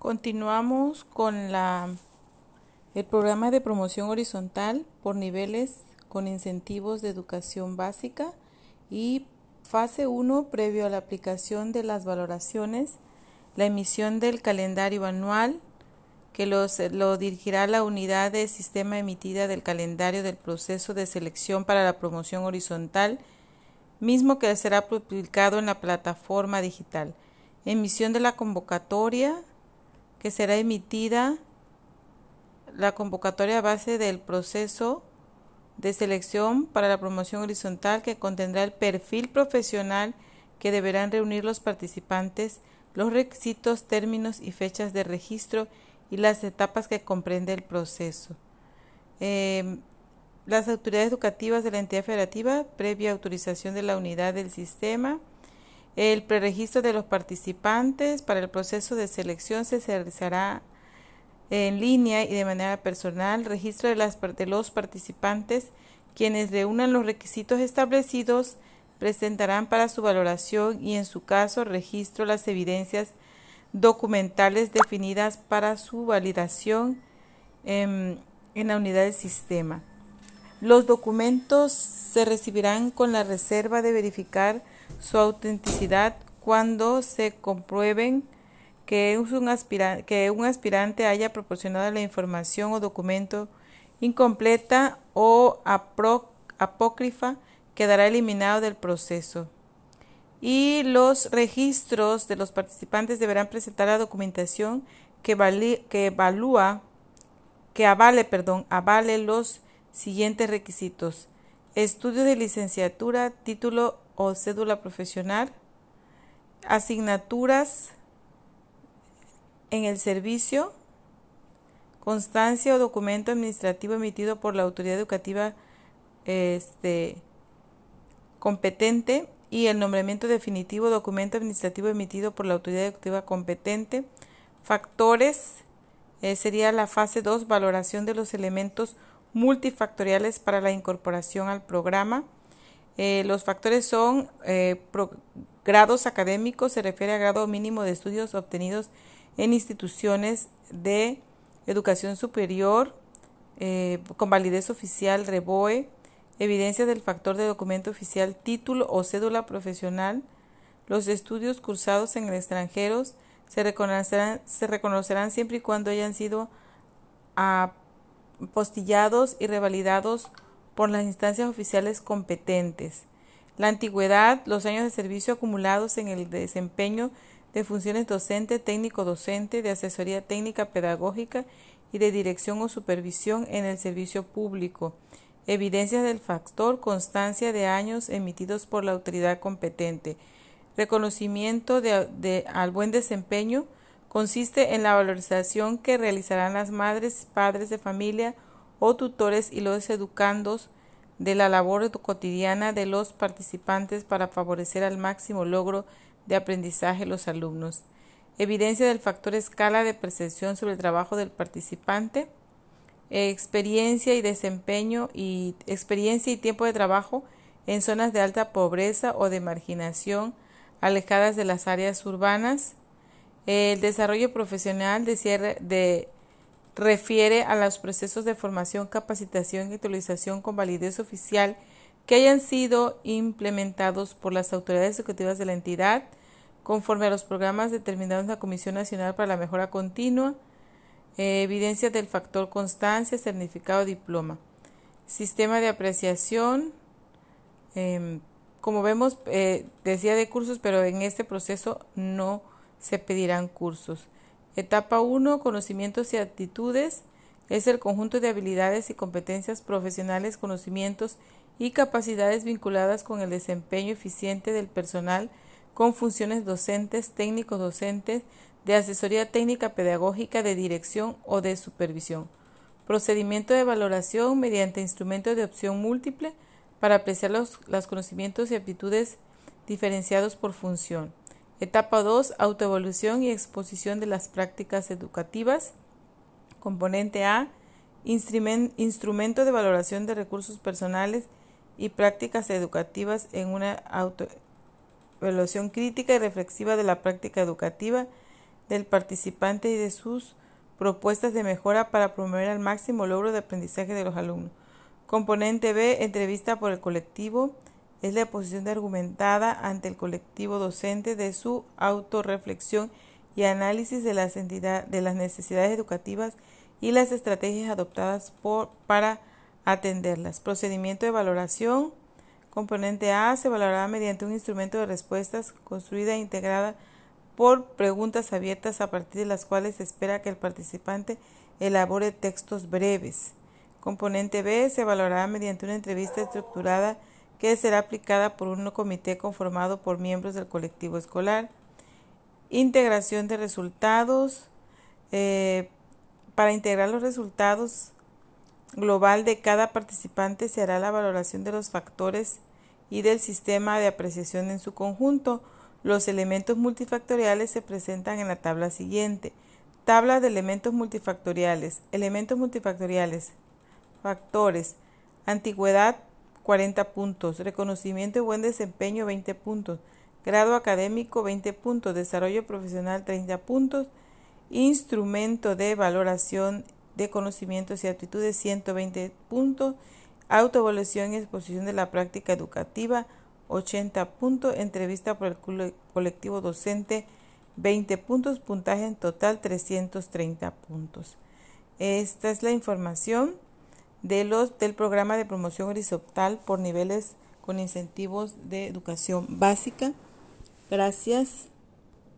Continuamos con la, el programa de promoción horizontal por niveles con incentivos de educación básica y fase 1 previo a la aplicación de las valoraciones, la emisión del calendario anual que los, lo dirigirá la unidad de sistema emitida del calendario del proceso de selección para la promoción horizontal, mismo que será publicado en la plataforma digital. Emisión de la convocatoria que será emitida la convocatoria a base del proceso de selección para la promoción horizontal que contendrá el perfil profesional que deberán reunir los participantes, los requisitos, términos y fechas de registro y las etapas que comprende el proceso. Em, las autoridades educativas de la entidad federativa, previa autorización de la unidad del sistema, el preregistro de los participantes para el proceso de selección se realizará en línea y de manera personal. Registro de, los participantes quienes reúnan los requisitos establecidos presentarán para su valoración y en su caso registro las evidencias documentales definidas para su validación en, en la unidad del sistema. Los documentos se recibirán con la reserva de verificar su autenticidad cuando se comprueben que un, aspirante, que un aspirante haya proporcionado la información o documento incompleta o apócrifa quedará eliminado del proceso. Y los registros de los participantes deberán presentar la documentación que, que evalúa, que avale, perdón, avale los siguientes requisitos. Estudio de licenciatura, título o cédula profesional, asignaturas en el servicio, constancia o documento administrativo emitido por la autoridad educativa este, competente y el nombramiento definitivo documento administrativo emitido por la autoridad educativa competente. Factores eh, sería la fase 2, valoración de los elementos multifactoriales para la incorporación al programa. Eh, los factores son eh, grados académicos, se refiere a grado mínimo de estudios obtenidos en instituciones de educación superior eh, con validez oficial, REBOE, evidencia del factor de documento oficial, título o cédula profesional, los estudios cursados en el extranjero se reconocerán, se reconocerán siempre y cuando hayan sido apostillados y revalidados por las instancias oficiales competentes. La antigüedad, los años de servicio acumulados en el desempeño de funciones docente, técnico-docente, de asesoría técnica pedagógica y de dirección o supervisión en el servicio público. Evidencias del factor constancia de años emitidos por la autoridad competente. Reconocimiento de, al buen desempeño consiste en la valorización que realizarán las madres, padres de familia o tutores y los educandos de la labor cotidiana de los participantes para favorecer al máximo logro de aprendizaje los alumnos. Evidencia del factor escala de percepción sobre el trabajo del participante. Experiencia y desempeño y experiencia y tiempo de trabajo en zonas de alta pobreza o de marginación alejadas de las áreas urbanas. El desarrollo profesional de, cierre, de refiere a los procesos de formación, capacitación y actualización con validez oficial que hayan sido implementados por las autoridades ejecutivas de la entidad conforme a los programas determinados en la Comisión Nacional para la Mejora Continua, eh, evidencia del factor constancia, certificado, diploma. Sistema de apreciación, em, como vemos, eh, decía de cursos, pero en este proceso no se pedirán cursos. Etapa 1. Conocimientos y actitudes. Es el conjunto de habilidades y competencias profesionales, conocimientos y capacidades vinculadas con el desempeño eficiente del personal con funciones docentes, técnicos docentes, de asesoría técnica pedagógica, de dirección o de supervisión. Procedimiento de valoración mediante instrumentos de opción múltiple para apreciar los, los conocimientos y aptitudes diferenciados por función. Etapa 2. Autoevolución y exposición de las prácticas educativas. Componente A. Instrumento de valoración de recursos personales y prácticas educativas en una autoevaluación crítica y reflexiva de la práctica educativa. del participante y de sus propuestas de mejora para promover al máximo logro de aprendizaje de los alumnos. Componente B, entrevista por el colectivo, es la posición argumentada ante el colectivo docente de su autorreflexión y análisis de las, de las necesidades educativas y las estrategias adoptadas por, para atenderlas. Procedimiento de valoración. Componente A se valorará mediante un instrumento de respuestas construida e integrada por preguntas abiertas a partir de las cuales se espera que el participante elabore textos breves. Componente B se valorará mediante una entrevista estructurada que será aplicada por un comité conformado por miembros del colectivo escolar. Integración de resultados. Eh, para integrar los resultados global de cada participante se hará la valoración de los factores y del sistema de apreciación en su conjunto. Los elementos multifactoriales se presentan en la tabla siguiente. Tabla de elementos multifactoriales. Elementos multifactoriales. Factores. Antigüedad 40 puntos. Reconocimiento y buen desempeño 20 puntos. Grado académico 20 puntos. Desarrollo profesional 30 puntos. Instrumento de valoración de conocimientos y aptitudes 120 puntos. Autoevaluación y exposición de la práctica educativa 80 puntos. Entrevista por el colectivo docente 20 puntos. Puntaje en total 330 puntos. Esta es la información de los, del programa de promoción horizontal por niveles con incentivos de educación básica. Gracias.